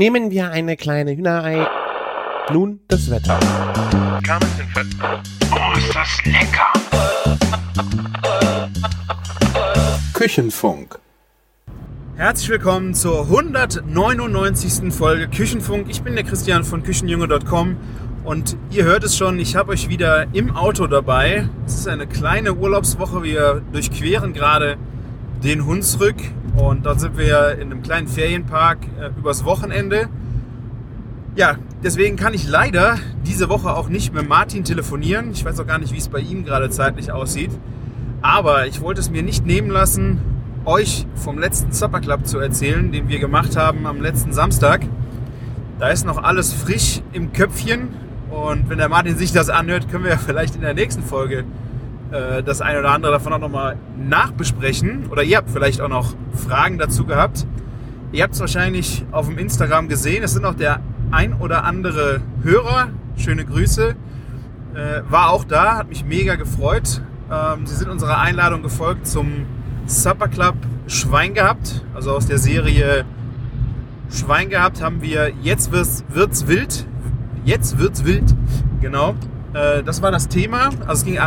Nehmen wir eine kleine Hühnerei. Nun das Wetter. Oh, ist das lecker! Küchenfunk. Herzlich willkommen zur 199. Folge Küchenfunk. Ich bin der Christian von Küchenjunge.com und ihr hört es schon, ich habe euch wieder im Auto dabei. Es ist eine kleine Urlaubswoche. Wir durchqueren gerade den Hunsrück und dort sind wir in einem kleinen Ferienpark äh, übers Wochenende. Ja, deswegen kann ich leider diese Woche auch nicht mit Martin telefonieren. Ich weiß auch gar nicht, wie es bei ihm gerade zeitlich aussieht. Aber ich wollte es mir nicht nehmen lassen, euch vom letzten Supper Club zu erzählen, den wir gemacht haben am letzten Samstag. Da ist noch alles frisch im Köpfchen. Und wenn der Martin sich das anhört, können wir ja vielleicht in der nächsten Folge äh, das eine oder andere davon auch nochmal nachbesprechen. Oder ihr habt vielleicht auch noch Fragen dazu gehabt. Ihr habt es wahrscheinlich auf dem Instagram gesehen. Es sind auch der ein oder andere Hörer. Schöne Grüße. Äh, war auch da, hat mich mega gefreut. Ähm, sie sind unserer Einladung gefolgt zum Supper Club Schwein gehabt. Also aus der Serie Schwein gehabt haben wir Jetzt wird's, wird's wild. Jetzt wird's wild. Genau. Äh, das war das Thema. Also es ging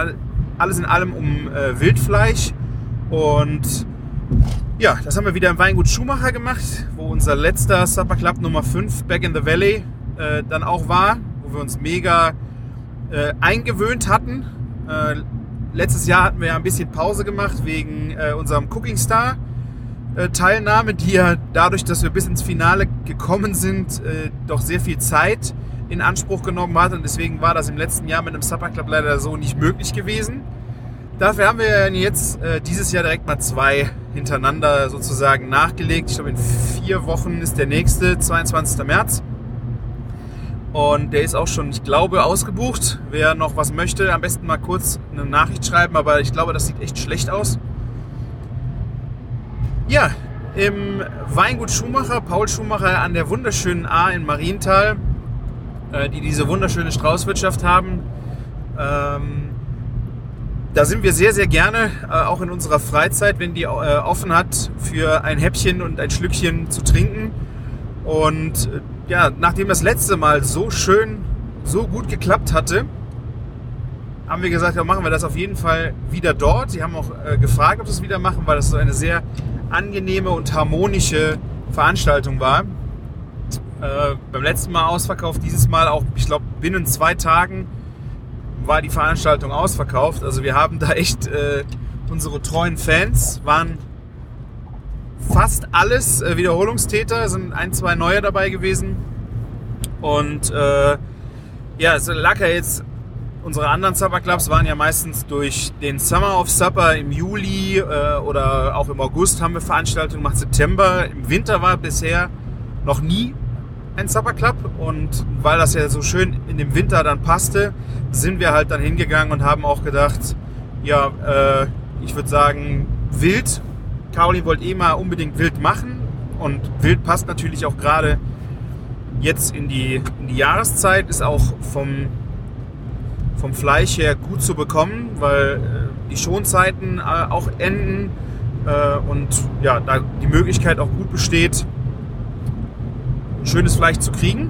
alles in allem um äh, Wildfleisch. Und ja, das haben wir wieder im Weingut Schumacher gemacht, wo unser letzter Supper Club Nummer 5, Back in the Valley, äh, dann auch war, wo wir uns mega äh, eingewöhnt hatten. Äh, letztes Jahr hatten wir ja ein bisschen Pause gemacht wegen äh, unserem Cooking Star. äh, Teilnahme, die ja dadurch, dass wir bis ins Finale gekommen sind, äh, doch sehr viel Zeit in Anspruch genommen hat und deswegen war das im letzten Jahr mit einem Supper Club leider so nicht möglich gewesen. Dafür haben wir jetzt äh, dieses Jahr direkt mal zwei hintereinander sozusagen nachgelegt. Ich glaube, in vier Wochen ist der nächste, 22. März. Und der ist auch schon, ich glaube, ausgebucht. Wer noch was möchte, am besten mal kurz eine Nachricht schreiben, aber ich glaube, das sieht echt schlecht aus. Ja, im Weingut Schumacher, Paul Schumacher an der wunderschönen A in Marienthal, äh, die diese wunderschöne Straußwirtschaft haben. Ähm, da sind wir sehr, sehr gerne, äh, auch in unserer Freizeit, wenn die äh, offen hat, für ein Häppchen und ein Schlückchen zu trinken. Und äh, ja, nachdem das letzte Mal so schön, so gut geklappt hatte, haben wir gesagt, ja, machen wir das auf jeden Fall wieder dort. Sie haben auch äh, gefragt, ob wir es wieder machen, weil das so eine sehr angenehme und harmonische Veranstaltung war. Äh, beim letzten Mal ausverkauft, dieses Mal auch, ich glaube, binnen zwei Tagen war die Veranstaltung ausverkauft. Also wir haben da echt äh, unsere treuen Fans, waren fast alles äh, Wiederholungstäter, sind ein, zwei neue dabei gewesen. Und äh, ja, es lag ja jetzt, unsere anderen Supper Clubs waren ja meistens durch den Summer of Supper im Juli äh, oder auch im August haben wir Veranstaltungen gemacht, September. Im Winter war bisher noch nie ein Supper Club und weil das ja so schön in dem Winter dann passte, sind wir halt dann hingegangen und haben auch gedacht, ja, äh, ich würde sagen, wild. Caroline wollte eh mal unbedingt wild machen und wild passt natürlich auch gerade jetzt in die, in die Jahreszeit, ist auch vom, vom Fleisch her gut zu bekommen, weil äh, die Schonzeiten äh, auch enden äh, und ja, da die Möglichkeit auch gut besteht, schönes Fleisch zu kriegen.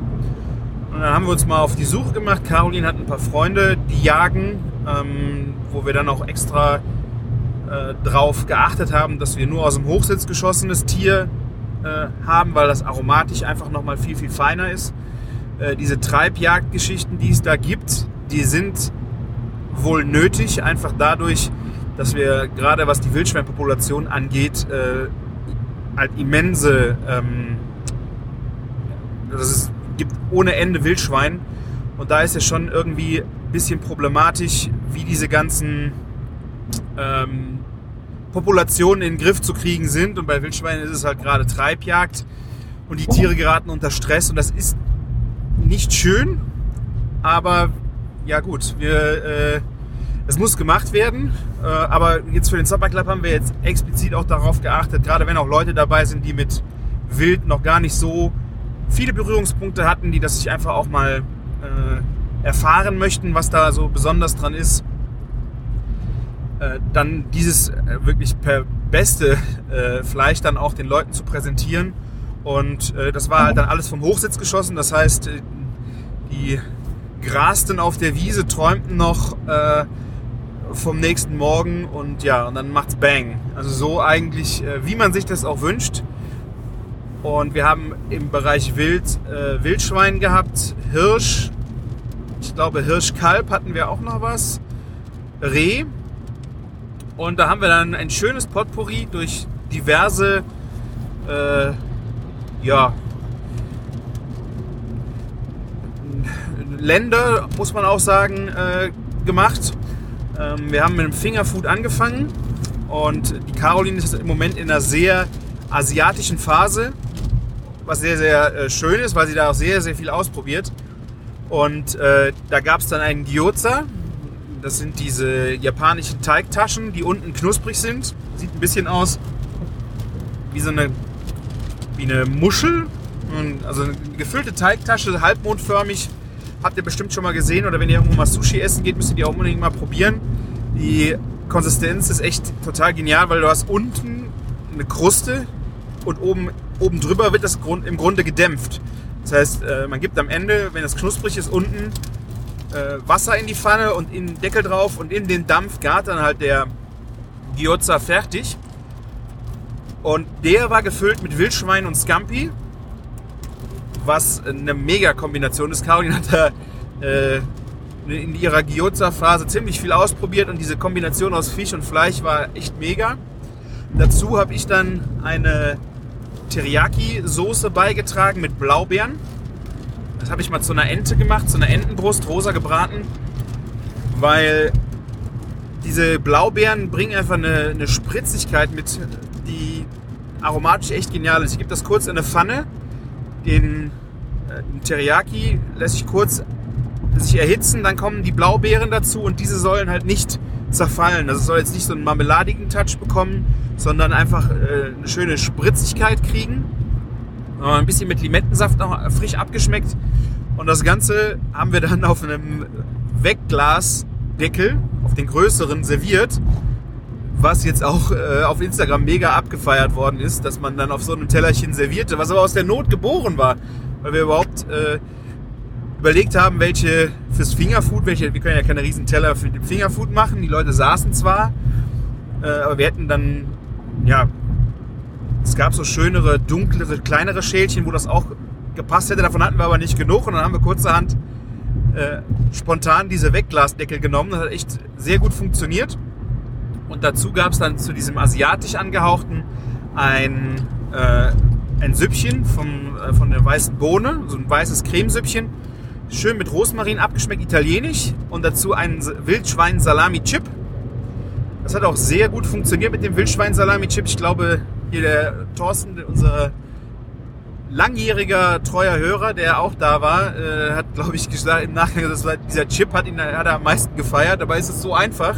Und dann haben wir uns mal auf die Suche gemacht. Caroline hat ein paar Freunde, die jagen, ähm, wo wir dann auch extra äh, drauf geachtet haben, dass wir nur aus dem Hochsitz geschossenes Tier äh, haben, weil das aromatisch einfach nochmal viel, viel feiner ist. Äh, diese Treibjagdgeschichten, die es da gibt, die sind wohl nötig, einfach dadurch, dass wir gerade was die Wildschweinpopulation angeht, äh, halt immense ähm, also es gibt ohne Ende Wildschwein. Und da ist es schon irgendwie ein bisschen problematisch, wie diese ganzen ähm, Populationen in den Griff zu kriegen sind. Und bei Wildschweinen ist es halt gerade Treibjagd. Und die Tiere geraten unter Stress. Und das ist nicht schön. Aber ja gut, wir, äh, es muss gemacht werden. Äh, aber jetzt für den Supper Club haben wir jetzt explizit auch darauf geachtet, gerade wenn auch Leute dabei sind, die mit Wild noch gar nicht so viele Berührungspunkte hatten, die das sich einfach auch mal äh, erfahren möchten, was da so besonders dran ist, äh, dann dieses äh, wirklich per beste äh, Fleisch dann auch den Leuten zu präsentieren Und äh, das war halt dann alles vom Hochsitz geschossen. Das heißt, äh, die grasten auf der Wiese, träumten noch äh, vom nächsten Morgen und ja, und dann macht's Bang. Also so eigentlich, äh, wie man sich das auch wünscht. Und wir haben im Bereich Wild äh, Wildschwein gehabt, Hirsch, ich glaube Hirschkalb hatten wir auch noch was, Reh. Und da haben wir dann ein schönes Potpourri durch diverse, äh, ja, Länder, muss man auch sagen, äh, gemacht. Ähm, wir haben mit dem Fingerfood angefangen. Und die Caroline ist im Moment in einer sehr asiatischen Phase, was sehr, sehr äh, schön ist, weil sie da auch sehr, sehr viel ausprobiert. Und äh, da gab es dann einen Gyoza. Das sind diese japanischen Teigtaschen, die unten knusprig sind. Sieht ein bisschen aus wie so eine, wie eine Muschel. Also eine gefüllte Teigtasche, halbmondförmig, habt ihr bestimmt schon mal gesehen. Oder wenn ihr irgendwo mal Sushi essen geht, müsst ihr die auch unbedingt mal probieren. Die Konsistenz ist echt total genial, weil du hast unten eine Kruste und oben, oben drüber wird das im Grunde gedämpft. Das heißt, äh, man gibt am Ende, wenn es knusprig ist, unten äh, Wasser in die Pfanne und in den Deckel drauf und in den Dampf gart dann halt der Gyoza fertig. Und der war gefüllt mit Wildschwein und Scampi was eine Mega-Kombination ist. Caroline hat da äh, in ihrer Gyoza-Phase ziemlich viel ausprobiert und diese Kombination aus Fisch und Fleisch war echt mega. Dazu habe ich dann eine Teriyaki-Soße beigetragen mit Blaubeeren. Das habe ich mal zu einer Ente gemacht, zu einer Entenbrust, rosa gebraten, weil diese Blaubeeren bringen einfach eine, eine Spritzigkeit mit, die aromatisch echt genial ist. Ich gebe das kurz in eine Pfanne, den äh, Teriyaki lässt sich kurz sich erhitzen, dann kommen die Blaubeeren dazu und diese sollen halt nicht zerfallen. Also es soll jetzt nicht so einen marmeladigen Touch bekommen, sondern einfach äh, eine schöne Spritzigkeit kriegen. Ein bisschen mit Limettensaft noch frisch abgeschmeckt. Und das Ganze haben wir dann auf einem Wegglasdeckel, auf den größeren, serviert was jetzt auch äh, auf Instagram mega abgefeiert worden ist, dass man dann auf so einem Tellerchen servierte, was aber aus der Not geboren war, weil wir überhaupt äh, überlegt haben, welche fürs Fingerfood, welche, wir können ja keine riesen Teller für den Fingerfood machen. Die Leute saßen zwar, äh, aber wir hätten dann, ja, es gab so schönere, dunklere, kleinere Schälchen, wo das auch gepasst hätte. Davon hatten wir aber nicht genug und dann haben wir kurzerhand äh, spontan diese Wegglasdeckel genommen. Das hat echt sehr gut funktioniert. Und dazu gab es dann zu diesem asiatisch angehauchten ein, äh, ein Süppchen vom, äh, von der weißen Bohne, so ein weißes Cremesüppchen. Schön mit Rosmarin abgeschmeckt, italienisch. Und dazu ein Wildschwein-Salami-Chip. Das hat auch sehr gut funktioniert mit dem Wildschwein-Salami-Chip. Ich glaube, hier der Thorsten, unser langjähriger treuer Hörer, der auch da war, äh, hat, glaube ich, gesagt im Nachgang, das war, dieser Chip hat ihn hat er am meisten gefeiert. Dabei ist es so einfach.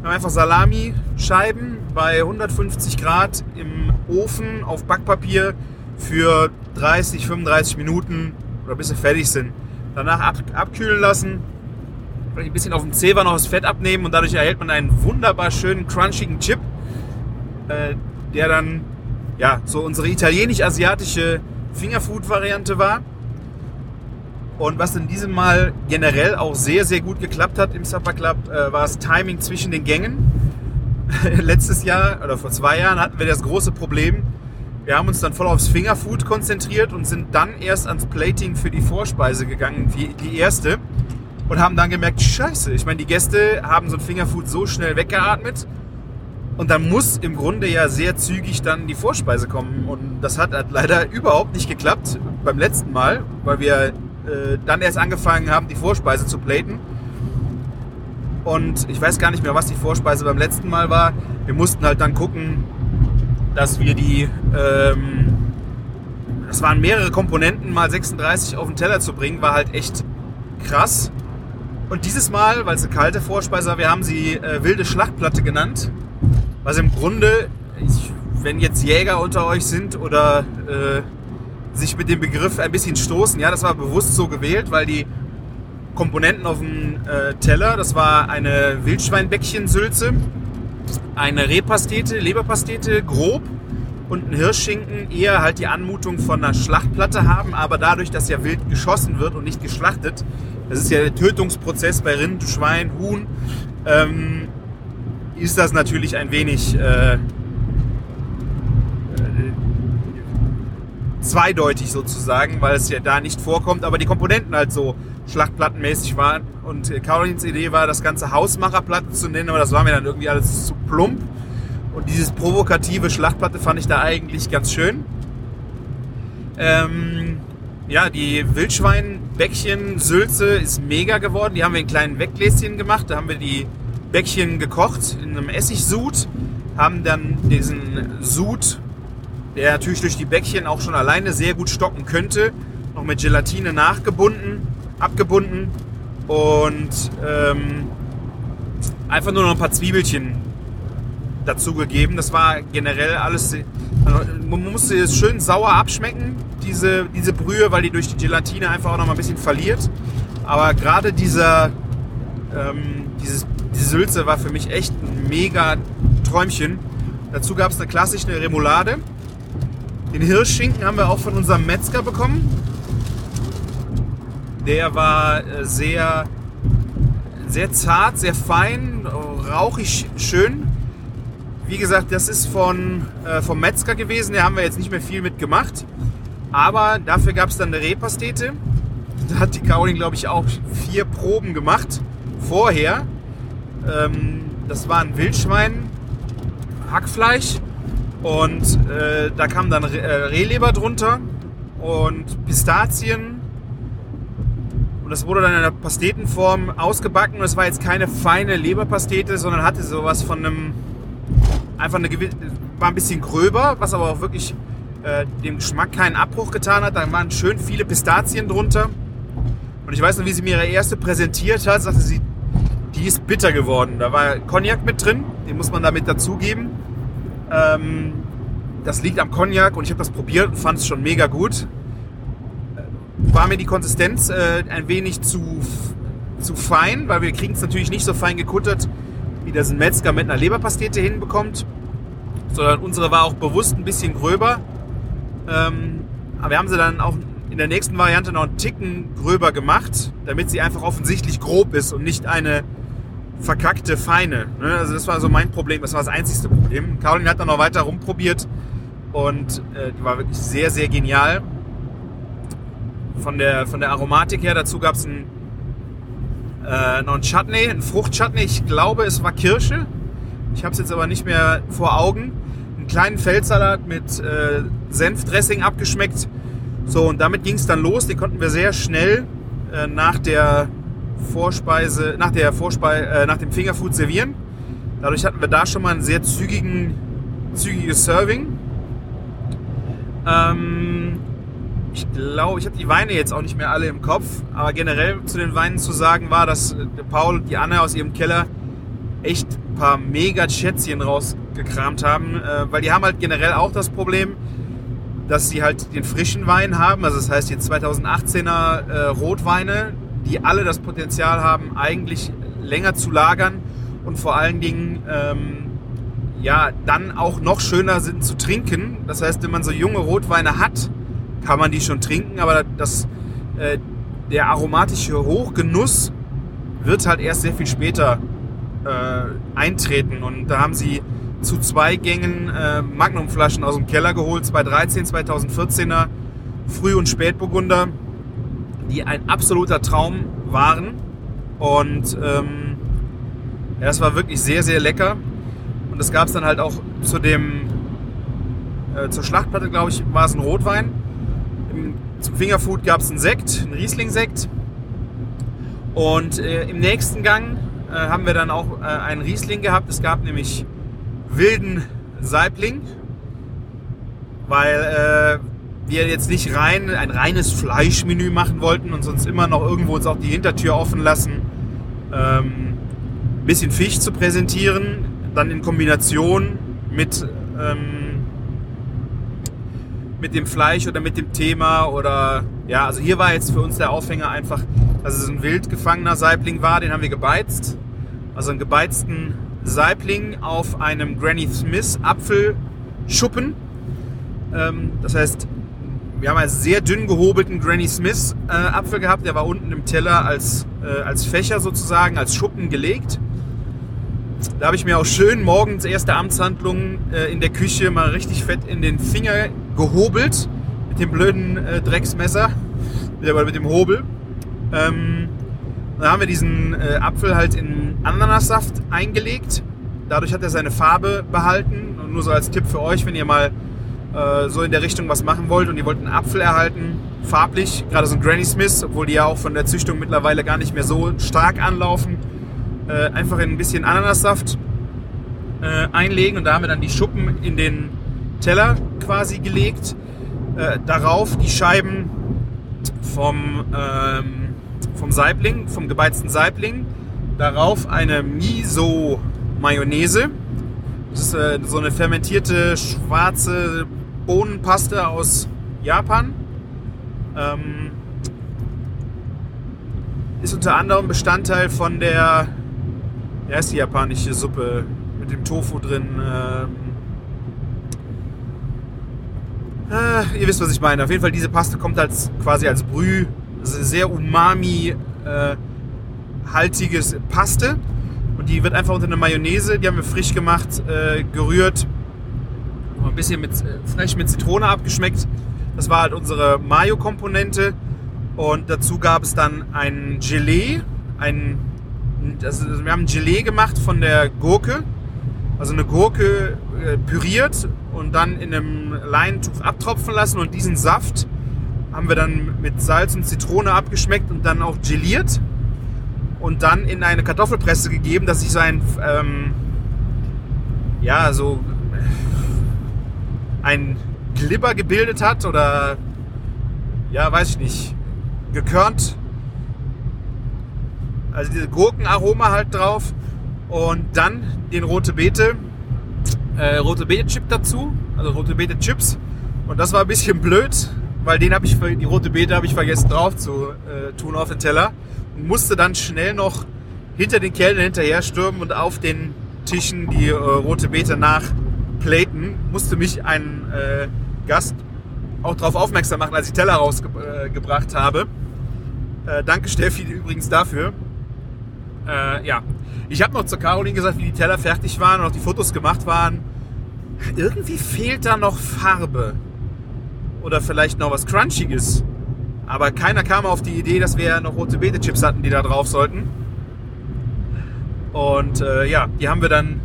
Wir haben einfach Salami-Scheiben bei 150 Grad im Ofen auf Backpapier für 30, 35 Minuten oder bis sie fertig sind. Danach ab, abkühlen lassen, vielleicht ein bisschen auf dem Zewa noch das Fett abnehmen und dadurch erhält man einen wunderbar schönen, crunchigen Chip, äh, der dann ja so unsere italienisch-asiatische Fingerfood-Variante war. Und was in diesem Mal generell auch sehr, sehr gut geklappt hat im Supper Club, äh, war das Timing zwischen den Gängen. Letztes Jahr oder vor zwei Jahren hatten wir das große Problem. Wir haben uns dann voll aufs Fingerfood konzentriert und sind dann erst ans Plating für die Vorspeise gegangen, wie die erste. Und haben dann gemerkt, scheiße, ich meine, die Gäste haben so ein Fingerfood so schnell weggeatmet. Und dann muss im Grunde ja sehr zügig dann die Vorspeise kommen. Und das hat halt leider überhaupt nicht geklappt beim letzten Mal, weil wir äh, dann erst angefangen haben, die Vorspeise zu platen. Und ich weiß gar nicht mehr, was die Vorspeise beim letzten Mal war. Wir mussten halt dann gucken, dass wir die, ähm, das waren mehrere Komponenten, mal 36 auf den Teller zu bringen, war halt echt krass. Und dieses Mal, weil es eine kalte Vorspeise war, wir haben sie äh, wilde Schlachtplatte genannt. Was im Grunde, ich, wenn jetzt Jäger unter euch sind oder äh, sich mit dem Begriff ein bisschen stoßen. Ja, das war bewusst so gewählt, weil die Komponenten auf dem äh, Teller, das war eine Wildschweinbäckchensülze, eine Rehpastete, Leberpastete, grob und ein Hirschschinken eher halt die Anmutung von einer Schlachtplatte haben, aber dadurch, dass ja wild geschossen wird und nicht geschlachtet, das ist ja der Tötungsprozess bei Rind, Schwein, Huhn, ähm, ist das natürlich ein wenig äh, äh, zweideutig sozusagen, weil es ja da nicht vorkommt, aber die Komponenten halt so schlachtplattenmäßig waren. Und Carolins Idee war, das ganze Hausmacherplatte zu nennen, aber das war mir dann irgendwie alles zu plump. Und dieses provokative Schlachtplatte fand ich da eigentlich ganz schön. Ähm, ja, die Wildschweinbäckchen Sülze ist mega geworden. Die haben wir in kleinen Weggläschen gemacht. Da haben wir die Bäckchen gekocht in einem Essigsud. Haben dann diesen Sud, der natürlich durch die Bäckchen auch schon alleine sehr gut stocken könnte, noch mit Gelatine nachgebunden, abgebunden und ähm, einfach nur noch ein paar Zwiebelchen dazugegeben. Das war generell alles. Also man musste es schön sauer abschmecken, diese, diese Brühe, weil die durch die Gelatine einfach auch noch mal ein bisschen verliert. Aber gerade dieser, ähm, dieses, diese Sülze war für mich echt ein mega Träumchen. Dazu gab es eine klassische Remoulade. Den Hirschschinken haben wir auch von unserem Metzger bekommen. Der war äh, sehr, sehr zart, sehr fein, rauchig schön. Wie gesagt, das ist von, äh, vom Metzger gewesen. Da haben wir jetzt nicht mehr viel mit gemacht. Aber dafür gab es dann eine Rehpastete. Da hat die Caroline, glaube ich, auch vier Proben gemacht vorher. Ähm, das war ein Wildschwein, Hackfleisch und äh, da kam dann Re äh, Rehleber drunter und Pistazien. Und das wurde dann in einer Pastetenform ausgebacken. Und es war jetzt keine feine Leberpastete, sondern hatte sowas von einem einfach eine gewisse, war ein bisschen gröber, was aber auch wirklich äh, dem Geschmack keinen Abbruch getan hat. Da waren schön viele Pistazien drunter. Und ich weiß noch, wie sie mir ihre erste präsentiert hat, sagte sie, die ist bitter geworden. Da war Cognac mit drin, den muss man damit dazugeben. Ähm, das liegt am Cognac und ich habe das probiert und fand es schon mega gut. War mir die Konsistenz äh, ein wenig zu, zu fein, weil wir kriegen es natürlich nicht so fein gekuttert, wie das ein Metzger mit einer Leberpastete hinbekommt, sondern unsere war auch bewusst ein bisschen gröber. Ähm, aber wir haben sie dann auch in der nächsten Variante noch einen Ticken gröber gemacht, damit sie einfach offensichtlich grob ist und nicht eine verkackte Feine. Ne? Also das war so mein Problem, das war das einzigste Problem. Caroline hat dann noch weiter rumprobiert und äh, die war wirklich sehr, sehr genial. Von der, von der Aromatik her, dazu gab es ein äh, noch ein Chutney, ein Fruchtchutney. Ich glaube, es war Kirsche. Ich habe es jetzt aber nicht mehr vor Augen. Einen kleinen Feldsalat mit äh, Senfdressing abgeschmeckt. So, und damit ging es dann los. Den konnten wir sehr schnell äh, nach der Vorspeise, nach der Vorspeise, äh, nach dem Fingerfood servieren. Dadurch hatten wir da schon mal ein sehr zügigen, zügiges Serving. Ähm, ich glaube, ich habe die Weine jetzt auch nicht mehr alle im Kopf, aber generell zu den Weinen zu sagen war, dass äh, Paul und die Anne aus ihrem Keller echt ein paar mega Schätzchen rausgekramt haben, äh, weil die haben halt generell auch das Problem, dass sie halt den frischen Wein haben, also das heißt die 2018er äh, Rotweine, die alle das Potenzial haben, eigentlich länger zu lagern und vor allen Dingen ähm, ja dann auch noch schöner sind zu trinken. Das heißt, wenn man so junge Rotweine hat, kann man die schon trinken, aber das, äh, der aromatische Hochgenuss wird halt erst sehr viel später äh, eintreten. Und da haben sie zu zwei Gängen äh, Magnumflaschen aus dem Keller geholt, 2013, 2014er Früh- und Spätburgunder, die ein absoluter Traum waren. Und ähm, ja, das war wirklich sehr, sehr lecker. Und das gab es dann halt auch zu dem, äh, zur Schlachtplatte, glaube ich, war es ein Rotwein. Zum Fingerfood gab es einen Sekt, einen Riesling-Sekt. Und äh, im nächsten Gang äh, haben wir dann auch äh, einen Riesling gehabt. Es gab nämlich wilden Saibling, weil äh, wir jetzt nicht rein ein reines Fleischmenü machen wollten und sonst immer noch irgendwo uns auch die Hintertür offen lassen, ähm, ein bisschen Fisch zu präsentieren, dann in Kombination mit ähm, mit dem Fleisch oder mit dem Thema oder ja, also hier war jetzt für uns der Aufhänger einfach, dass es ein wild gefangener Saibling war, den haben wir gebeizt. Also einen gebeizten Saibling auf einem Granny Smith Apfelschuppen. Ähm, das heißt, wir haben einen sehr dünn gehobelten Granny Smith äh, Apfel gehabt. Der war unten im Teller als, äh, als Fächer sozusagen, als Schuppen gelegt. Da habe ich mir auch schön morgens erste Amtshandlung äh, in der Küche mal richtig fett in den Finger gehobelt mit dem blöden äh, Drecksmesser, mit, mit dem Hobel. Ähm, dann haben wir diesen äh, Apfel halt in Ananassaft eingelegt. Dadurch hat er seine Farbe behalten. Und nur so als Tipp für euch, wenn ihr mal äh, so in der Richtung was machen wollt und ihr wollt einen Apfel erhalten, farblich, gerade so ein Granny Smith, obwohl die ja auch von der Züchtung mittlerweile gar nicht mehr so stark anlaufen, äh, einfach in ein bisschen Ananassaft äh, einlegen und da haben wir dann die Schuppen in den Teller quasi gelegt. Äh, darauf die Scheiben vom, ähm, vom Saibling, vom gebeizten Saibling. Darauf eine Miso-Mayonnaise. Das ist äh, so eine fermentierte schwarze Bohnenpaste aus Japan. Ähm, ist unter anderem Bestandteil von der, die japanische Suppe mit dem Tofu drin. Ähm, äh, ihr wisst, was ich meine. Auf jeden Fall, diese Paste kommt als quasi als Brüh, sehr umami äh, Paste. Und die wird einfach unter eine Mayonnaise, die haben wir frisch gemacht, äh, gerührt. Ein bisschen mit, äh, frech mit Zitrone abgeschmeckt. Das war halt unsere Mayo-Komponente. Und dazu gab es dann ein Gelee. Ein, also wir haben Gelee gemacht von der Gurke. Also eine Gurke äh, püriert und dann in einem Leintuch abtropfen lassen. Und diesen Saft haben wir dann mit Salz und Zitrone abgeschmeckt und dann auch geliert und dann in eine Kartoffelpresse gegeben, dass sich so ein, ähm, ja, so ein Glibber gebildet hat oder, ja, weiß ich nicht, gekörnt. Also diese Gurkenaroma halt drauf und dann den rote Beete, äh, rote Beete Chip dazu, also rote Beete Chips und das war ein bisschen blöd, weil den habe ich, die rote Beete habe ich vergessen drauf zu äh, tun auf den Teller musste dann schnell noch hinter den Kellnern hinterher stürmen und auf den Tischen die äh, rote Beete nachplaten. Musste mich ein äh, Gast auch darauf aufmerksam machen, als ich Teller rausgebracht äh, habe. Äh, danke Steffi übrigens dafür. Äh, ja, ich habe noch zur Caroline gesagt, wie die Teller fertig waren und auch die Fotos gemacht waren. Irgendwie fehlt da noch Farbe. Oder vielleicht noch was Crunchiges. Aber keiner kam auf die Idee, dass wir noch rote Beete-Chips hatten, die da drauf sollten. Und äh, ja, die haben wir dann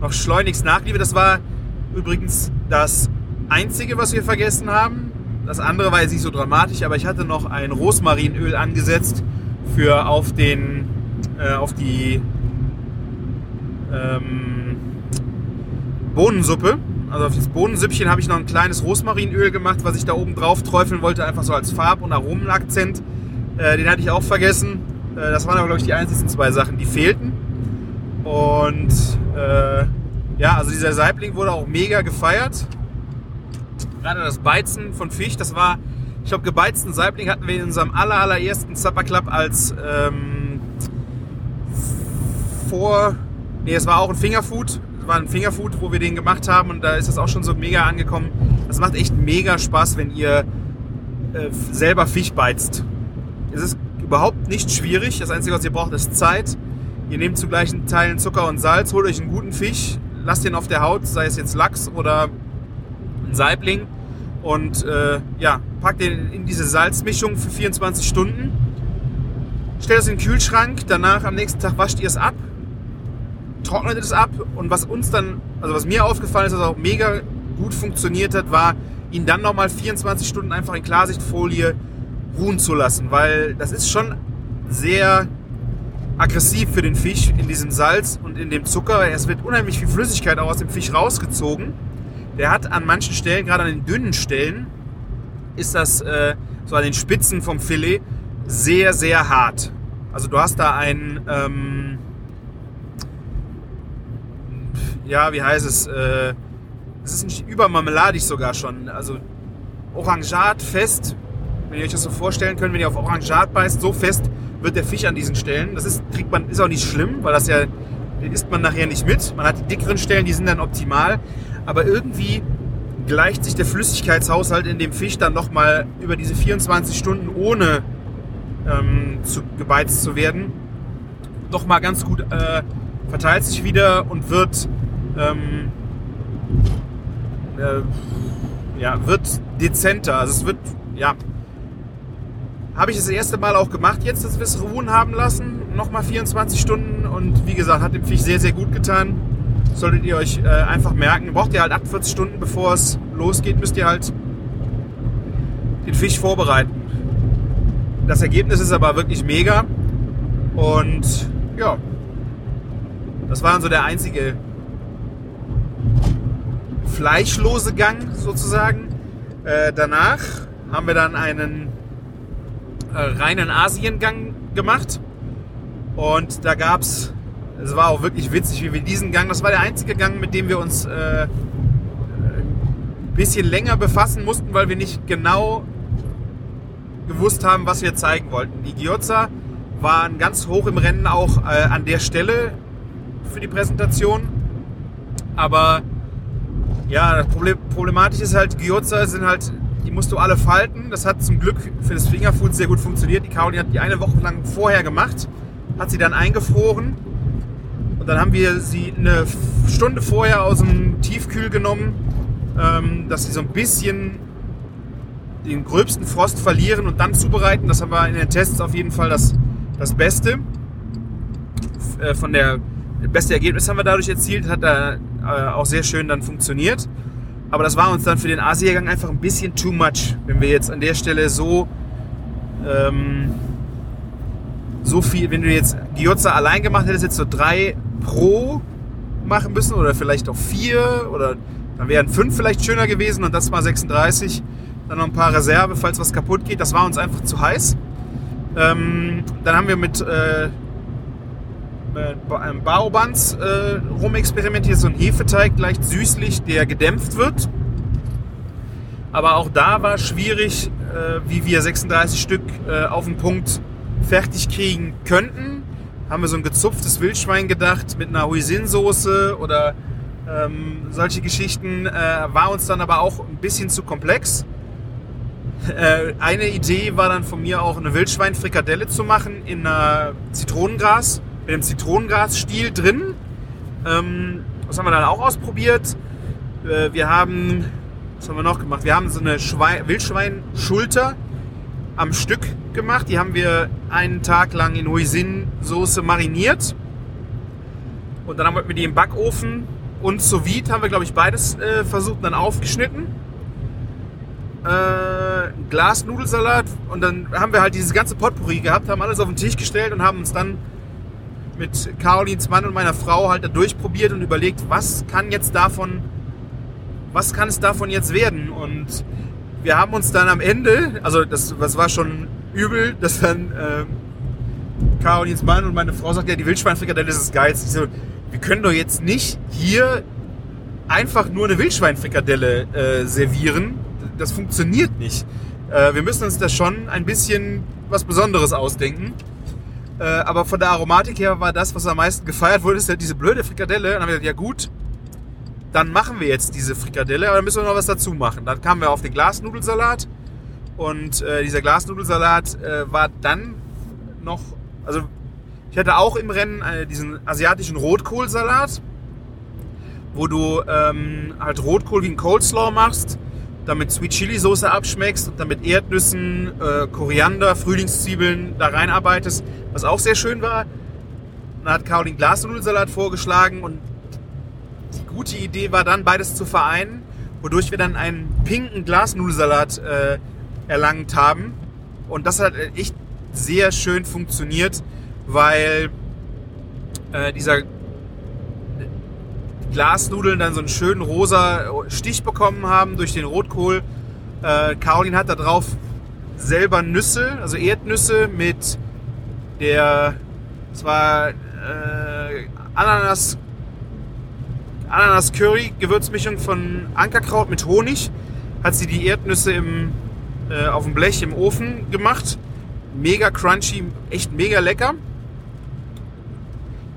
noch schleunigst nachgeliefert. Das war übrigens das Einzige, was wir vergessen haben. Das andere war jetzt nicht so dramatisch, aber ich hatte noch ein Rosmarinöl angesetzt für auf den, äh, auf die ähm, Bohnensuppe also auf das Bohnensüppchen habe ich noch ein kleines Rosmarinöl gemacht, was ich da oben drauf träufeln wollte, einfach so als Farb- und Aromenakzent. Äh, den hatte ich auch vergessen. Äh, das waren aber, glaube ich, die einzigen zwei Sachen, die fehlten. Und äh, ja, also dieser Saibling wurde auch mega gefeiert. Gerade das Beizen von Fisch, das war, ich glaube, gebeizten Saibling hatten wir in unserem aller, allerersten Supper Club als ähm, vor, nee, es war auch ein Fingerfood, war ein Fingerfood, wo wir den gemacht haben und da ist das auch schon so mega angekommen. Das macht echt mega Spaß, wenn ihr äh, selber Fisch beizt. Es ist überhaupt nicht schwierig. Das Einzige, was ihr braucht, ist Zeit. Ihr nehmt zu gleichen Teilen Zucker und Salz, holt euch einen guten Fisch, lasst den auf der Haut, sei es jetzt Lachs oder ein Saibling und äh, ja, packt den in diese Salzmischung für 24 Stunden. Stellt es in den Kühlschrank, danach am nächsten Tag wascht ihr es ab, trocknet es ab und was uns dann, also was mir aufgefallen ist, was auch mega gut funktioniert hat, war, ihn dann nochmal 24 Stunden einfach in Klarsichtfolie ruhen zu lassen, weil das ist schon sehr aggressiv für den Fisch in diesem Salz und in dem Zucker. Es wird unheimlich viel Flüssigkeit auch aus dem Fisch rausgezogen. Der hat an manchen Stellen, gerade an den dünnen Stellen, ist das äh, so an den Spitzen vom Filet sehr, sehr hart. Also du hast da ein, ähm, ja, wie heißt es? Äh, es ist nicht übermarmeladig sogar schon. Also orangat fest, wenn ihr euch das so vorstellen könnt, wenn ihr auf orangat beißt, so fest wird der Fisch an diesen Stellen. Das ist, kriegt man, ist auch nicht schlimm, weil das ja, den isst man nachher nicht mit. Man hat die dickeren Stellen, die sind dann optimal. Aber irgendwie gleicht sich der Flüssigkeitshaushalt in dem Fisch dann nochmal über diese 24 Stunden ohne ähm, zu, gebeizt zu werden, nochmal ganz gut äh, verteilt sich wieder und wird, ähm, äh, ja, wird dezenter. Also es wird, ja, habe ich das erste Mal auch gemacht, jetzt, dass wir es ruhen haben lassen. Nochmal 24 Stunden und wie gesagt, hat dem Fisch sehr, sehr gut getan. Solltet ihr euch äh, einfach merken. Braucht ihr halt 48 Stunden, bevor es losgeht, müsst ihr halt den Fisch vorbereiten. Das Ergebnis ist aber wirklich mega. Und ja, das war dann so der einzige fleischlose Gang sozusagen. Äh, danach haben wir dann einen äh, reinen Asiengang gemacht. Und da gab es, es war auch wirklich witzig, wie wir diesen Gang, das war der einzige Gang, mit dem wir uns äh, ein bisschen länger befassen mussten, weil wir nicht genau gewusst haben, was wir zeigen wollten. Die Gyoza waren ganz hoch im Rennen auch äh, an der Stelle für die Präsentation. Aber ja, problematisch ist halt, Gyoza sind halt, die musst du alle falten. Das hat zum Glück für das Fingerfood sehr gut funktioniert. Die Caroline hat die eine Woche lang vorher gemacht, hat sie dann eingefroren. Und dann haben wir sie eine Stunde vorher aus dem Tiefkühl genommen, ähm, dass sie so ein bisschen den gröbsten Frost verlieren und dann zubereiten. Das haben wir in den Tests auf jeden Fall das, das Beste. Äh, von der beste Ergebnis haben wir dadurch erzielt, hat da äh, auch sehr schön dann funktioniert. Aber das war uns dann für den Asiagang einfach ein bisschen too much, wenn wir jetzt an der Stelle so ähm, so viel, wenn du jetzt Gyoza allein gemacht hättest, jetzt so drei pro machen müssen oder vielleicht auch vier oder dann wären fünf vielleicht schöner gewesen und das war 36 dann noch ein paar Reserve, falls was kaputt geht. Das war uns einfach zu heiß. Ähm, dann haben wir mit, äh, mit Baobans äh, rumexperimentiert, so ein Hefeteig, leicht süßlich, der gedämpft wird. Aber auch da war schwierig, äh, wie wir 36 Stück äh, auf den Punkt fertig kriegen könnten. Haben wir so ein gezupftes Wildschwein gedacht mit einer Huisin-Soße oder ähm, solche Geschichten. Äh, war uns dann aber auch ein bisschen zu komplex. Äh, eine Idee war dann von mir auch eine Wildschweinfrikadelle zu machen in Zitronengras, mit einem Zitronengrasstiel drin. Ähm, das haben wir dann auch ausprobiert. Äh, wir haben, was haben wir noch gemacht? Wir haben so eine Schwein Wildschweinschulter am Stück gemacht. Die haben wir einen Tag lang in Hoisin-Soße mariniert. Und dann haben wir die im Backofen und sous vide haben wir, glaube ich, beides äh, versucht, dann aufgeschnitten äh, Glasnudelsalat und dann haben wir halt dieses ganze Potpourri gehabt, haben alles auf den Tisch gestellt und haben uns dann mit Carolins Mann und meiner Frau halt da durchprobiert und überlegt, was kann jetzt davon, was kann es davon jetzt werden? Und wir haben uns dann am Ende, also das, das war schon übel, dass dann äh, Carolins Mann und meine Frau sagt, ja, die Wildschweinfrikadelle ist das Geilste. Ich so, wir können doch jetzt nicht hier einfach nur eine Wildschweinfrikadelle äh, servieren das funktioniert nicht. Äh, wir müssen uns da schon ein bisschen was Besonderes ausdenken. Äh, aber von der Aromatik her war das, was am meisten gefeiert wurde, ist ja diese blöde Frikadelle. Und dann haben wir gesagt, ja gut, dann machen wir jetzt diese Frikadelle, aber dann müssen wir noch was dazu machen. Dann kamen wir auf den Glasnudelsalat und äh, dieser Glasnudelsalat äh, war dann noch, also ich hatte auch im Rennen äh, diesen asiatischen Rotkohlsalat, wo du ähm, halt Rotkohl wie ein Coleslaw machst damit Sweet Chili Soße abschmeckst und damit Erdnüssen, äh, Koriander, Frühlingszwiebeln da reinarbeitest, was auch sehr schön war. Dann hat Caroline Glasnudelsalat vorgeschlagen und die gute Idee war dann beides zu vereinen, wodurch wir dann einen pinken Glasnudelsalat äh, erlangt haben. Und das hat echt sehr schön funktioniert, weil äh, dieser Glasnudeln dann so einen schönen rosa Stich bekommen haben durch den Rotkohl. Äh, Caroline hat da drauf selber Nüsse, also Erdnüsse mit der, war äh, Ananas, Ananas Curry Gewürzmischung von Ankerkraut mit Honig. Hat sie die Erdnüsse im, äh, auf dem Blech im Ofen gemacht. Mega crunchy, echt mega lecker.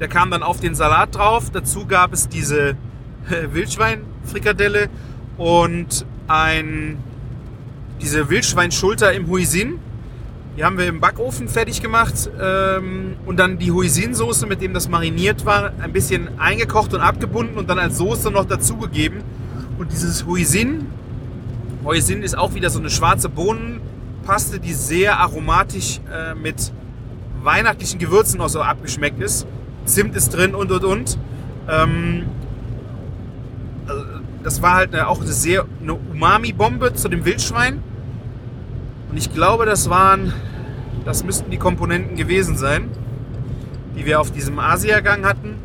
Der kam dann auf den Salat drauf. Dazu gab es diese äh, Wildschweinfrikadelle und ein, diese Wildschweinschulter im Huisin. Die haben wir im Backofen fertig gemacht ähm, und dann die Huisin-Soße, mit dem das mariniert war, ein bisschen eingekocht und abgebunden und dann als Soße noch dazugegeben. Und dieses Huisin, Huisin ist auch wieder so eine schwarze Bohnenpaste, die sehr aromatisch äh, mit weihnachtlichen Gewürzen auch so abgeschmeckt ist. Zimt ist drin und und und. Ähm, also das war halt eine, auch eine sehr eine Umami-Bombe zu dem Wildschwein. Und ich glaube, das waren, das müssten die Komponenten gewesen sein, die wir auf diesem Asia-Gang hatten.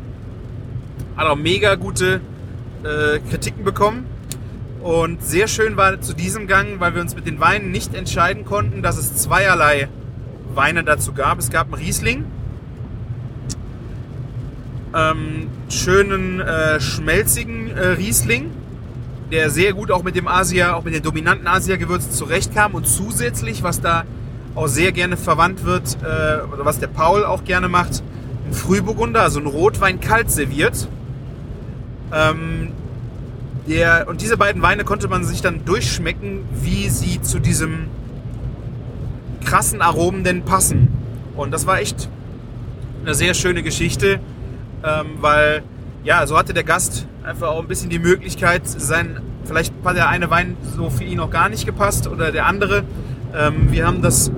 Hat auch mega gute äh, Kritiken bekommen. Und sehr schön war zu diesem Gang, weil wir uns mit den Weinen nicht entscheiden konnten, dass es zweierlei Weine dazu gab. Es gab einen Riesling, ähm, schönen äh, schmelzigen äh, Riesling, der sehr gut auch mit dem Asia, auch mit den dominanten Asia-Gewürzen zurechtkam und zusätzlich, was da auch sehr gerne verwandt wird, äh, oder was der Paul auch gerne macht, ein Frühburgunder, also ein Rotwein kalt serviert. Ähm, der, und diese beiden Weine konnte man sich dann durchschmecken, wie sie zu diesem krassen Aromen denn passen. Und das war echt eine sehr schöne Geschichte, ähm, weil ja, so hatte der Gast einfach auch ein bisschen die Möglichkeit, sein, vielleicht hat der eine Wein so für ihn noch gar nicht gepasst oder der andere. Ähm, wir haben das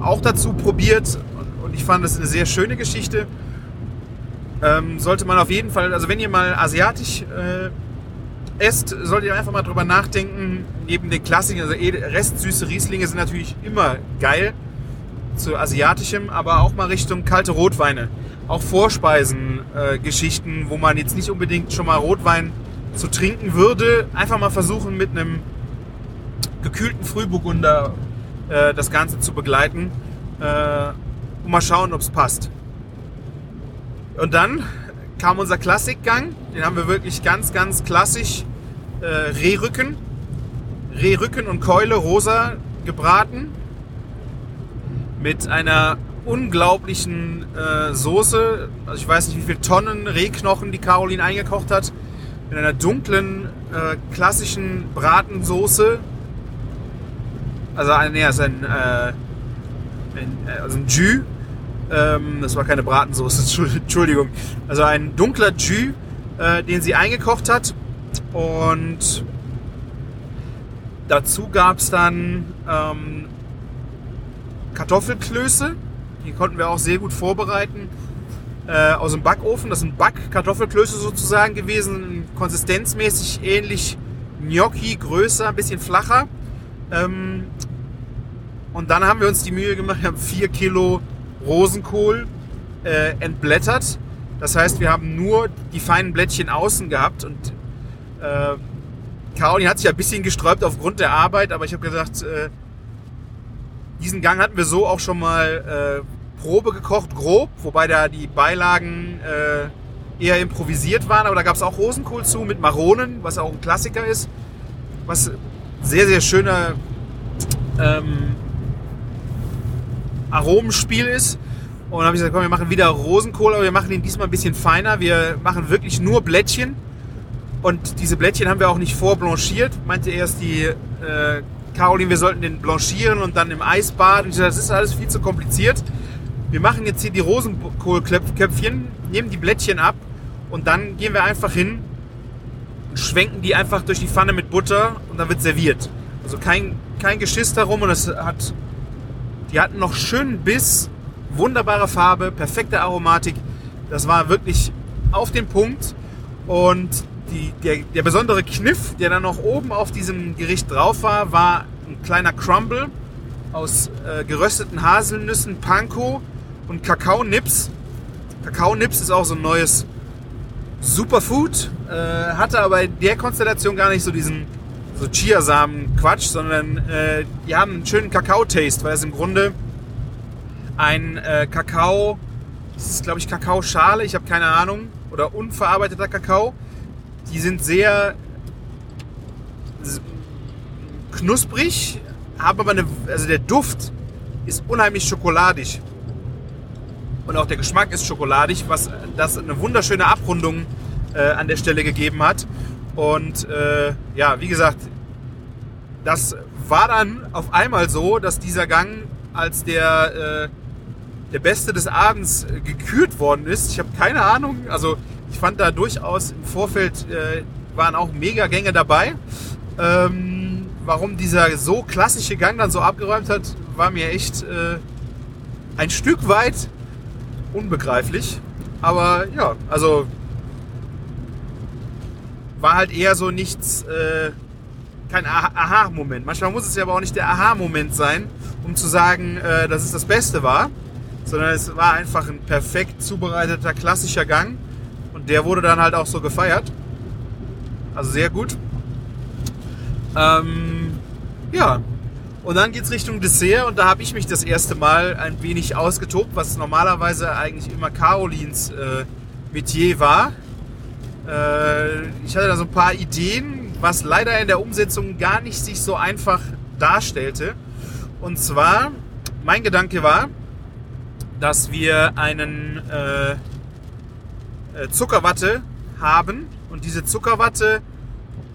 auch dazu probiert und ich fand das eine sehr schöne Geschichte. Ähm, sollte man auf jeden Fall, also wenn ihr mal asiatisch äh, esst, solltet ihr einfach mal drüber nachdenken. Neben den Klassikern, also eh, restsüße Rieslinge sind natürlich immer geil zu asiatischem, aber auch mal Richtung kalte Rotweine. Auch Vorspeisen-Geschichten, äh, wo man jetzt nicht unbedingt schon mal Rotwein zu trinken würde. Einfach mal versuchen mit einem gekühlten Frühburgunder äh, das Ganze zu begleiten. Äh, und mal schauen, ob es passt. Und dann kam unser Klassikgang. Den haben wir wirklich ganz, ganz klassisch äh, Rehrücken. Rehrücken und Keule rosa gebraten. Mit einer unglaublichen äh, Soße. Also ich weiß nicht, wie viele Tonnen Rehknochen die Caroline eingekocht hat. Mit einer dunklen, äh, klassischen Bratensoße. Also, nee, also ein, äh, ein, äh, also ein Jus ähm, das war keine Bratensoße, Entschuldigung. Also ein dunkler Jus, äh, den sie eingekocht hat. Und dazu gab es dann ähm, Kartoffelklöße. Die konnten wir auch sehr gut vorbereiten. Äh, aus dem Backofen. Das sind Back-Kartoffelklöße sozusagen gewesen. Konsistenzmäßig ähnlich Gnocchi, größer, ein bisschen flacher. Ähm, und dann haben wir uns die Mühe gemacht, wir haben 4 Kilo Rosenkohl äh, entblättert. Das heißt, wir haben nur die feinen Blättchen außen gehabt und äh, Caroline hat sich ein bisschen gesträubt aufgrund der Arbeit, aber ich habe gesagt, äh, diesen Gang hatten wir so auch schon mal äh, Probe gekocht, grob, wobei da die Beilagen äh, eher improvisiert waren, aber da gab es auch Rosenkohl zu mit Maronen, was auch ein Klassiker ist, was sehr, sehr schöner ähm, Aromenspiel ist. Und dann habe ich gesagt, komm, wir machen wieder Rosenkohl, aber wir machen ihn diesmal ein bisschen feiner. Wir machen wirklich nur Blättchen. Und diese Blättchen haben wir auch nicht vorblanchiert. Meinte erst die äh, Caroline, wir sollten den blanchieren und dann im Eis baden. Ich sagte, das ist alles viel zu kompliziert. Wir machen jetzt hier die Rosenkohlköpfchen, nehmen die Blättchen ab und dann gehen wir einfach hin und schwenken die einfach durch die Pfanne mit Butter und dann wird serviert. Also kein, kein Geschiss darum und es hat die hatten noch schönen Biss, wunderbare Farbe, perfekte Aromatik. Das war wirklich auf den Punkt. Und die, der, der besondere Kniff, der dann noch oben auf diesem Gericht drauf war, war ein kleiner Crumble aus äh, gerösteten Haselnüssen, Panko und Kakaonips. Kakaonips ist auch so ein neues Superfood, äh, hatte aber in der Konstellation gar nicht so diesen so Chiasamen-Quatsch, sondern äh, die haben einen schönen Kakao-Taste, weil es im Grunde ein äh, Kakao, das ist glaube ich Kakaoschale, ich habe keine Ahnung, oder unverarbeiteter Kakao. Die sind sehr knusprig, haben aber eine, also der Duft ist unheimlich schokoladig. Und auch der Geschmack ist schokoladig, was das eine wunderschöne Abrundung äh, an der Stelle gegeben hat. Und äh, ja, wie gesagt, das war dann auf einmal so, dass dieser Gang als der, äh, der Beste des Abends äh, gekürt worden ist. Ich habe keine Ahnung, also ich fand da durchaus im Vorfeld äh, waren auch Mega-Gänge dabei. Ähm, warum dieser so klassische Gang dann so abgeräumt hat, war mir echt äh, ein Stück weit unbegreiflich. Aber ja, also war halt eher so nichts, äh, kein Aha-Moment. Manchmal muss es ja aber auch nicht der Aha-Moment sein, um zu sagen, äh, dass es das Beste war, sondern es war einfach ein perfekt zubereiteter klassischer Gang und der wurde dann halt auch so gefeiert. Also sehr gut. Ähm, ja, und dann geht es Richtung Dessert und da habe ich mich das erste Mal ein wenig ausgetobt, was normalerweise eigentlich immer Carolins äh, Metier war. Äh, ich hatte da so ein paar Ideen, was leider in der Umsetzung gar nicht sich so einfach darstellte. Und zwar, mein Gedanke war, dass wir einen äh, äh Zuckerwatte haben und diese Zuckerwatte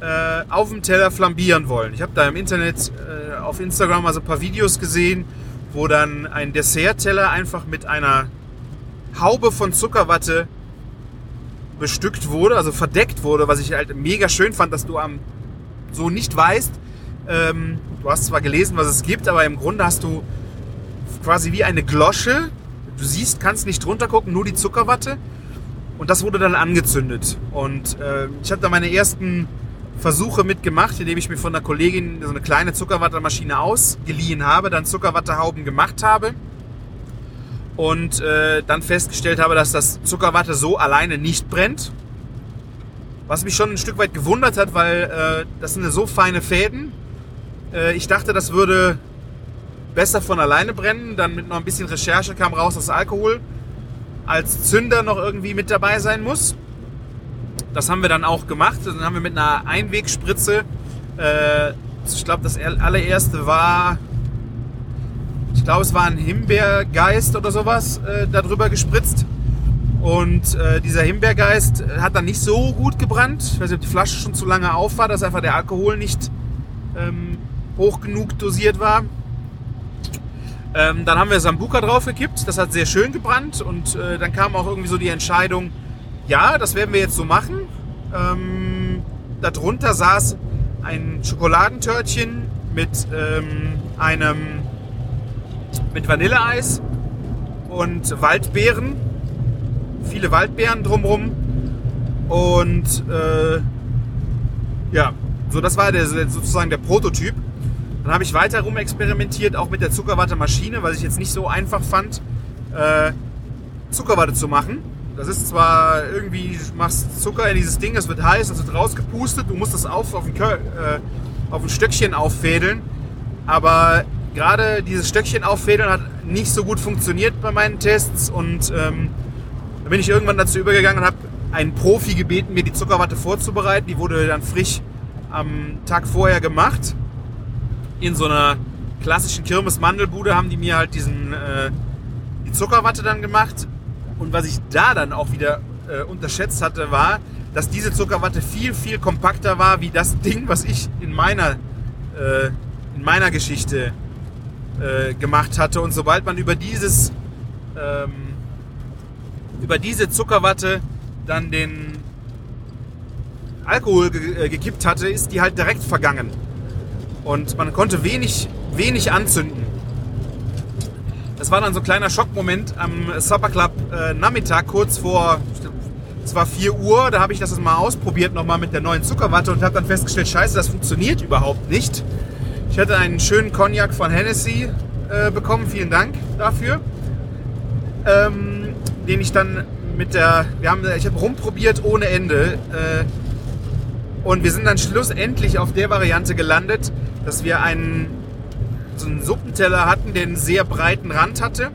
äh, auf dem Teller flambieren wollen. Ich habe da im Internet äh, auf Instagram also ein paar Videos gesehen, wo dann ein Dessertteller einfach mit einer Haube von Zuckerwatte bestückt wurde, also verdeckt wurde, was ich halt mega schön fand, dass du am so nicht weißt. Ähm, du hast zwar gelesen, was es gibt, aber im Grunde hast du quasi wie eine Glosche. Du siehst, kannst nicht drunter gucken, nur die Zuckerwatte. Und das wurde dann angezündet. Und äh, ich habe da meine ersten Versuche mitgemacht, indem ich mir von einer Kollegin so eine kleine Zuckerwattemaschine ausgeliehen habe, dann Zuckerwattehauben gemacht habe und äh, dann festgestellt habe, dass das Zuckerwatte so alleine nicht brennt. Was mich schon ein Stück weit gewundert hat, weil äh, das sind so feine Fäden. Äh, ich dachte, das würde besser von alleine brennen. Dann mit noch ein bisschen Recherche kam raus, dass Alkohol als Zünder noch irgendwie mit dabei sein muss. Das haben wir dann auch gemacht. Dann haben wir mit einer Einwegspritze, äh, ich glaube, das allererste war ich glaube, es war ein Himbeergeist oder sowas äh, darüber gespritzt. Und äh, dieser Himbeergeist hat dann nicht so gut gebrannt. Ich weiß nicht, ob die Flasche schon zu lange auf war, dass einfach der Alkohol nicht ähm, hoch genug dosiert war. Ähm, dann haben wir Sambuka draufgekippt. Das hat sehr schön gebrannt. Und äh, dann kam auch irgendwie so die Entscheidung, ja, das werden wir jetzt so machen. Ähm, darunter saß ein Schokoladentörtchen mit ähm, einem mit Vanilleeis und Waldbeeren. Viele Waldbeeren drumherum. Und äh, ja, so das war der, sozusagen der Prototyp. Dann habe ich weiter rum experimentiert, auch mit der Zuckerwattemaschine, weil ich jetzt nicht so einfach fand, äh, Zuckerwatte zu machen. Das ist zwar irgendwie, machst Zucker in dieses Ding, es wird heiß, es wird rausgepustet, du musst das auf, auf, ein, äh, auf ein Stöckchen auffädeln. Aber gerade dieses Stöckchen auffädeln hat nicht so gut funktioniert bei meinen Tests und ähm, da bin ich irgendwann dazu übergegangen und habe einen Profi gebeten, mir die Zuckerwatte vorzubereiten. Die wurde dann frisch am Tag vorher gemacht. In so einer klassischen Kirmes-Mandelbude haben die mir halt diesen, äh, die Zuckerwatte dann gemacht. Und was ich da dann auch wieder äh, unterschätzt hatte, war, dass diese Zuckerwatte viel, viel kompakter war wie das Ding, was ich in meiner, äh, in meiner Geschichte äh, gemacht hatte. Und sobald man über dieses ähm, über diese Zuckerwatte dann den Alkohol ge äh, gekippt hatte, ist die halt direkt vergangen. Und man konnte wenig, wenig anzünden. Das war dann so ein kleiner Schockmoment am Supper Club äh, Nachmittag, kurz vor, es war 4 Uhr, da habe ich das mal ausprobiert, nochmal mit der neuen Zuckerwatte und habe dann festgestellt, scheiße, das funktioniert überhaupt nicht. Ich hatte einen schönen Cognac von Hennessy äh, bekommen. Vielen Dank dafür. Ähm, den ich dann mit der, wir haben, ich habe rumprobiert ohne Ende. Äh, und wir sind dann schlussendlich auf der Variante gelandet, dass wir einen, so einen Suppenteller hatten, der einen sehr breiten Rand hatte.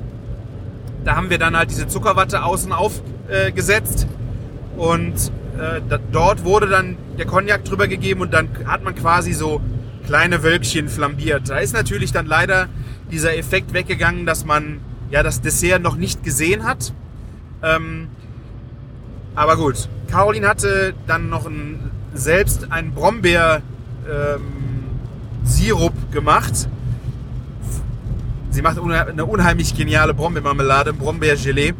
Da haben wir dann halt diese Zuckerwatte außen aufgesetzt. Äh, und äh, da, dort wurde dann der Cognac drüber gegeben und dann hat man quasi so kleine Wölkchen flambiert. Da ist natürlich dann leider dieser Effekt weggegangen, dass man ja das Dessert noch nicht gesehen hat. Ähm, aber gut, Caroline hatte dann noch ein selbst einen Brombeer-Sirup gemacht. Sie macht eine unheimlich geniale Brombeermarmelade, Brombeergelee.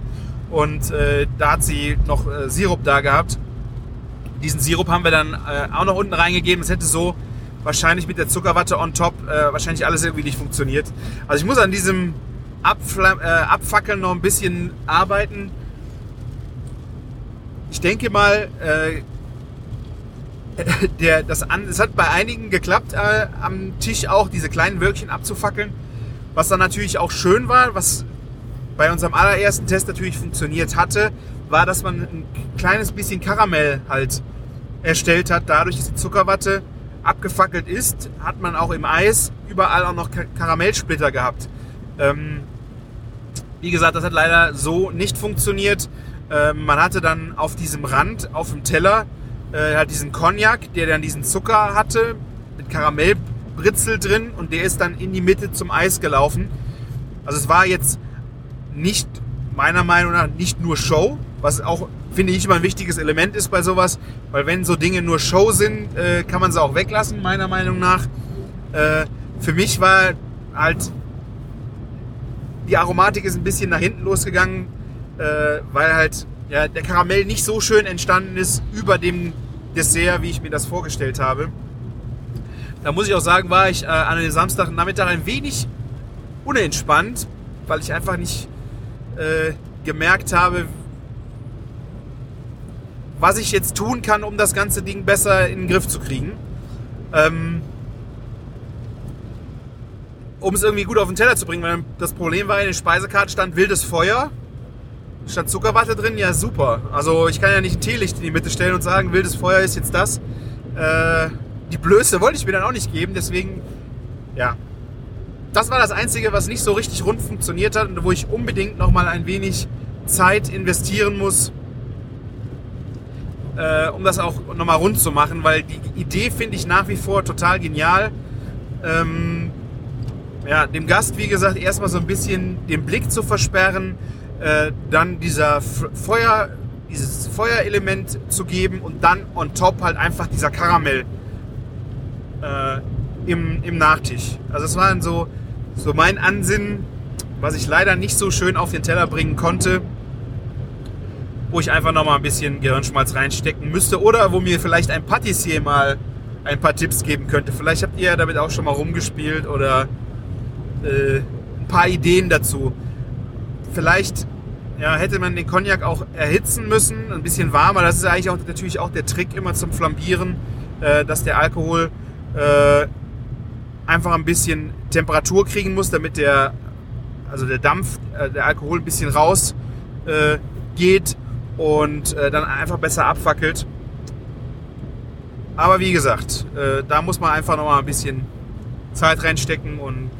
Und äh, da hat sie noch äh, Sirup da gehabt. Diesen Sirup haben wir dann äh, auch noch unten reingegeben. Es hätte so wahrscheinlich mit der Zuckerwatte on top äh, wahrscheinlich alles irgendwie nicht funktioniert. Also ich muss an diesem Abfla äh, Abfackeln noch ein bisschen arbeiten. Ich denke mal, äh, der, das an, es hat bei einigen geklappt, am Tisch auch diese kleinen Wölkchen abzufackeln. Was dann natürlich auch schön war, was bei unserem allerersten Test natürlich funktioniert hatte, war, dass man ein kleines bisschen Karamell halt erstellt hat. Dadurch, dass die Zuckerwatte abgefackelt ist, hat man auch im Eis überall auch noch Karamellsplitter gehabt. Ähm, wie gesagt, das hat leider so nicht funktioniert. Ähm, man hatte dann auf diesem Rand, auf dem Teller, äh, halt diesen Cognac, der dann diesen Zucker hatte, mit Karamellbritzel drin und der ist dann in die Mitte zum Eis gelaufen. Also es war jetzt nicht, meiner Meinung nach, nicht nur Show, was auch, finde ich, immer ein wichtiges Element ist bei sowas, weil wenn so Dinge nur Show sind, äh, kann man sie auch weglassen, meiner Meinung nach. Äh, für mich war halt, die Aromatik ist ein bisschen nach hinten losgegangen, äh, weil halt ja, der Karamell nicht so schön entstanden ist über dem Dessert, wie ich mir das vorgestellt habe. Da muss ich auch sagen, war ich äh, an dem Samstagnachmittag ein wenig unentspannt, weil ich einfach nicht äh, gemerkt habe, was ich jetzt tun kann, um das ganze Ding besser in den Griff zu kriegen. Ähm, um es irgendwie gut auf den Teller zu bringen, weil das Problem war, in der Speisekarte stand wildes Feuer, stand Zuckerwatte drin, ja super. Also ich kann ja nicht ein Teelicht in die Mitte stellen und sagen, wildes Feuer ist jetzt das. Äh, die Blöße wollte ich mir dann auch nicht geben, deswegen, ja, das war das Einzige, was nicht so richtig rund funktioniert hat und wo ich unbedingt nochmal ein wenig Zeit investieren muss, äh, um das auch nochmal rund zu machen, weil die Idee finde ich nach wie vor total genial. Ähm, ja, dem Gast, wie gesagt, erstmal so ein bisschen den Blick zu versperren, äh, dann dieser Feuer, dieses Feuerelement zu geben und dann on top halt einfach dieser Karamell äh, im, im Nachtisch. Also es waren so so mein Ansinnen, was ich leider nicht so schön auf den Teller bringen konnte, wo ich einfach noch mal ein bisschen Gehirnschmalz reinstecken müsste oder wo mir vielleicht ein Patissier mal ein paar Tipps geben könnte. Vielleicht habt ihr ja damit auch schon mal rumgespielt oder äh, ein paar Ideen dazu. Vielleicht ja, hätte man den Cognac auch erhitzen müssen, ein bisschen warmer. Das ist eigentlich auch natürlich auch der Trick immer zum Flambieren, äh, dass der Alkohol äh, einfach ein bisschen Temperatur kriegen muss, damit der, also der Dampf, äh, der Alkohol ein bisschen raus äh, geht und äh, dann einfach besser abfackelt. Aber wie gesagt, da muss man einfach noch mal ein bisschen Zeit reinstecken und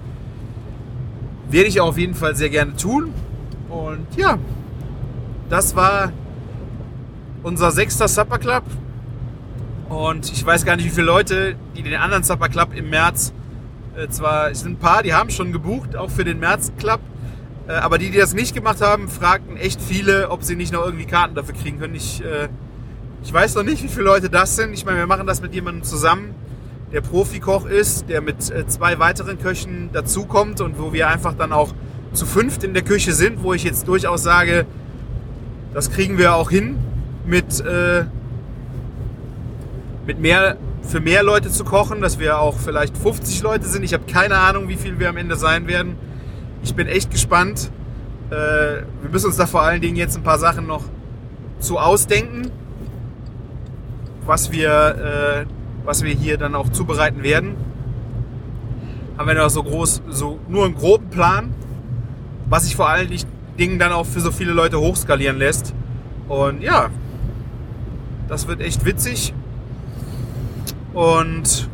werde ich auf jeden Fall sehr gerne tun. Und ja, das war unser sechster Supper Club. Und ich weiß gar nicht, wie viele Leute, den anderen Supper Club im März äh, zwar sind ein paar, die haben schon gebucht, auch für den März Club. Äh, aber die, die das nicht gemacht haben, fragten echt viele, ob sie nicht noch irgendwie Karten dafür kriegen können. Ich, äh, ich weiß noch nicht, wie viele Leute das sind. Ich meine, wir machen das mit jemandem zusammen, der Profikoch ist, der mit äh, zwei weiteren Köchen dazukommt und wo wir einfach dann auch zu fünft in der Küche sind, wo ich jetzt durchaus sage, das kriegen wir auch hin mit, äh, mit mehr für mehr Leute zu kochen, dass wir auch vielleicht 50 Leute sind. Ich habe keine Ahnung, wie viel wir am Ende sein werden. Ich bin echt gespannt. Äh, wir müssen uns da vor allen Dingen jetzt ein paar Sachen noch zu ausdenken, was wir, äh, was wir hier dann auch zubereiten werden. Haben wir noch so groß, so nur einen groben Plan, was sich vor allen Dingen dann auch für so viele Leute hochskalieren lässt. Und ja, das wird echt witzig. Und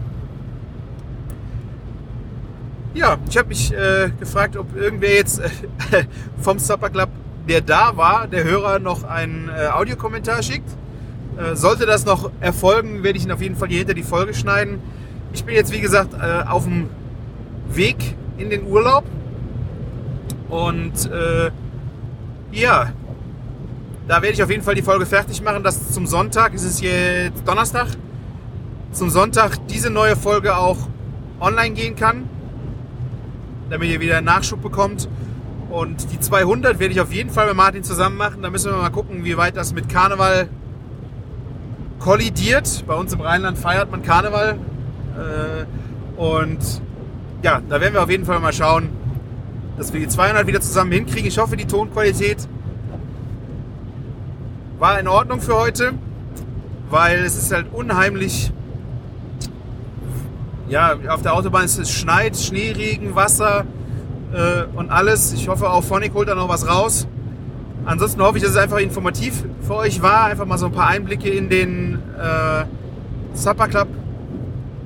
ja, ich habe mich äh, gefragt, ob irgendwer jetzt äh, vom Supper Club, der da war, der Hörer noch einen äh, Audiokommentar schickt. Äh, sollte das noch erfolgen, werde ich ihn auf jeden Fall hier hinter die Folge schneiden. Ich bin jetzt, wie gesagt, äh, auf dem Weg in den Urlaub. Und äh, ja, da werde ich auf jeden Fall die Folge fertig machen. Das zum Sonntag. Es ist jetzt Donnerstag. Zum Sonntag diese neue Folge auch online gehen kann, damit ihr wieder Nachschub bekommt. Und die 200 werde ich auf jeden Fall mit Martin zusammen machen. Da müssen wir mal gucken, wie weit das mit Karneval kollidiert. Bei uns im Rheinland feiert man Karneval. Äh, und ja, da werden wir auf jeden Fall mal schauen, dass wir die 200 wieder zusammen hinkriegen. Ich hoffe, die Tonqualität war in Ordnung für heute, weil es ist halt unheimlich. Ja, auf der Autobahn ist es schneit, Schneeregen, Wasser äh, und alles. Ich hoffe, auch Phonic holt da noch was raus. Ansonsten hoffe ich, dass es einfach informativ für euch war. Einfach mal so ein paar Einblicke in den äh, Supper Club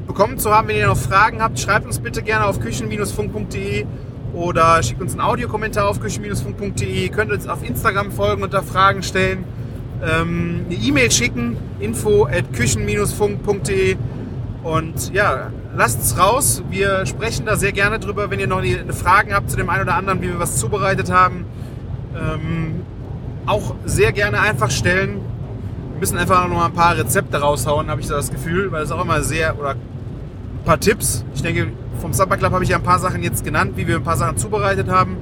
bekommen zu haben. Wenn ihr noch Fragen habt, schreibt uns bitte gerne auf küchen-funk.de oder schickt uns einen Audiokommentar auf küchen-funk.de. Könnt uns auf Instagram folgen und da Fragen stellen. Ähm, eine E-Mail schicken, info at küchen-funk.de und ja, lasst es raus. Wir sprechen da sehr gerne drüber, wenn ihr noch Fragen habt zu dem einen oder anderen, wie wir was zubereitet haben. Ähm, auch sehr gerne einfach stellen. Wir müssen einfach noch mal ein paar Rezepte raushauen, habe ich so das Gefühl, weil es auch immer sehr, oder ein paar Tipps. Ich denke, vom Supper Club habe ich ja ein paar Sachen jetzt genannt, wie wir ein paar Sachen zubereitet haben.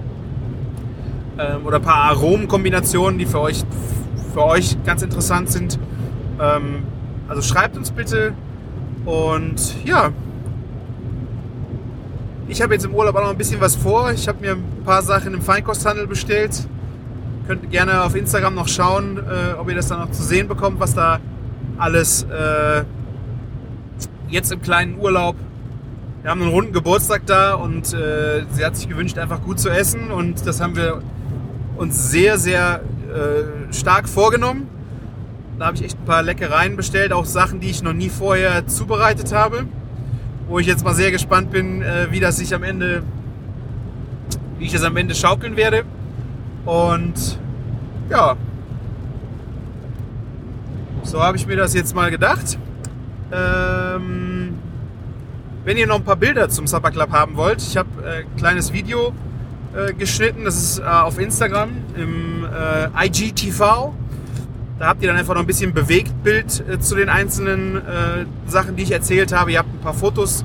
Ähm, oder ein paar Aromenkombinationen, die für euch, für euch ganz interessant sind. Ähm, also schreibt uns bitte. Und ja, ich habe jetzt im Urlaub auch noch ein bisschen was vor. Ich habe mir ein paar Sachen im Feinkosthandel bestellt. Könnt gerne auf Instagram noch schauen, äh, ob ihr das dann noch zu sehen bekommt, was da alles äh, jetzt im kleinen Urlaub. Wir haben einen runden Geburtstag da und äh, sie hat sich gewünscht, einfach gut zu essen. Und das haben wir uns sehr, sehr äh, stark vorgenommen. Da habe ich echt ein paar Leckereien bestellt, auch Sachen, die ich noch nie vorher zubereitet habe. Wo ich jetzt mal sehr gespannt bin, äh, wie das sich am Ende, wie ich das am Ende schaukeln werde. Und ja, so habe ich mir das jetzt mal gedacht. Ähm, wenn ihr noch ein paar Bilder zum Supper Club haben wollt, ich habe äh, ein kleines Video äh, geschnitten, das ist auf Instagram im IGTV. Da habt ihr dann einfach noch ein bisschen Bewegtbild äh, zu den einzelnen äh, Sachen, die ich erzählt habe. Ihr habt ein paar Fotos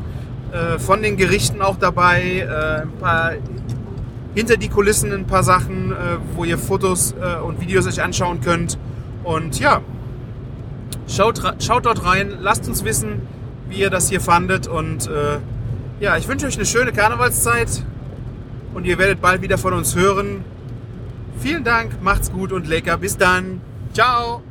von den Gerichten auch dabei, ein paar hinter die Kulissen ein paar Sachen, äh, wo ihr Fotos äh, und Videos euch anschauen könnt. Und ja, schaut, schaut dort rein, lasst uns wissen, wie ihr das hier fandet. Und äh, ja, ich wünsche euch eine schöne Karnevalszeit und ihr werdet bald wieder von uns hören. Vielen Dank, macht's gut und lecker. Bis dann. Ciao.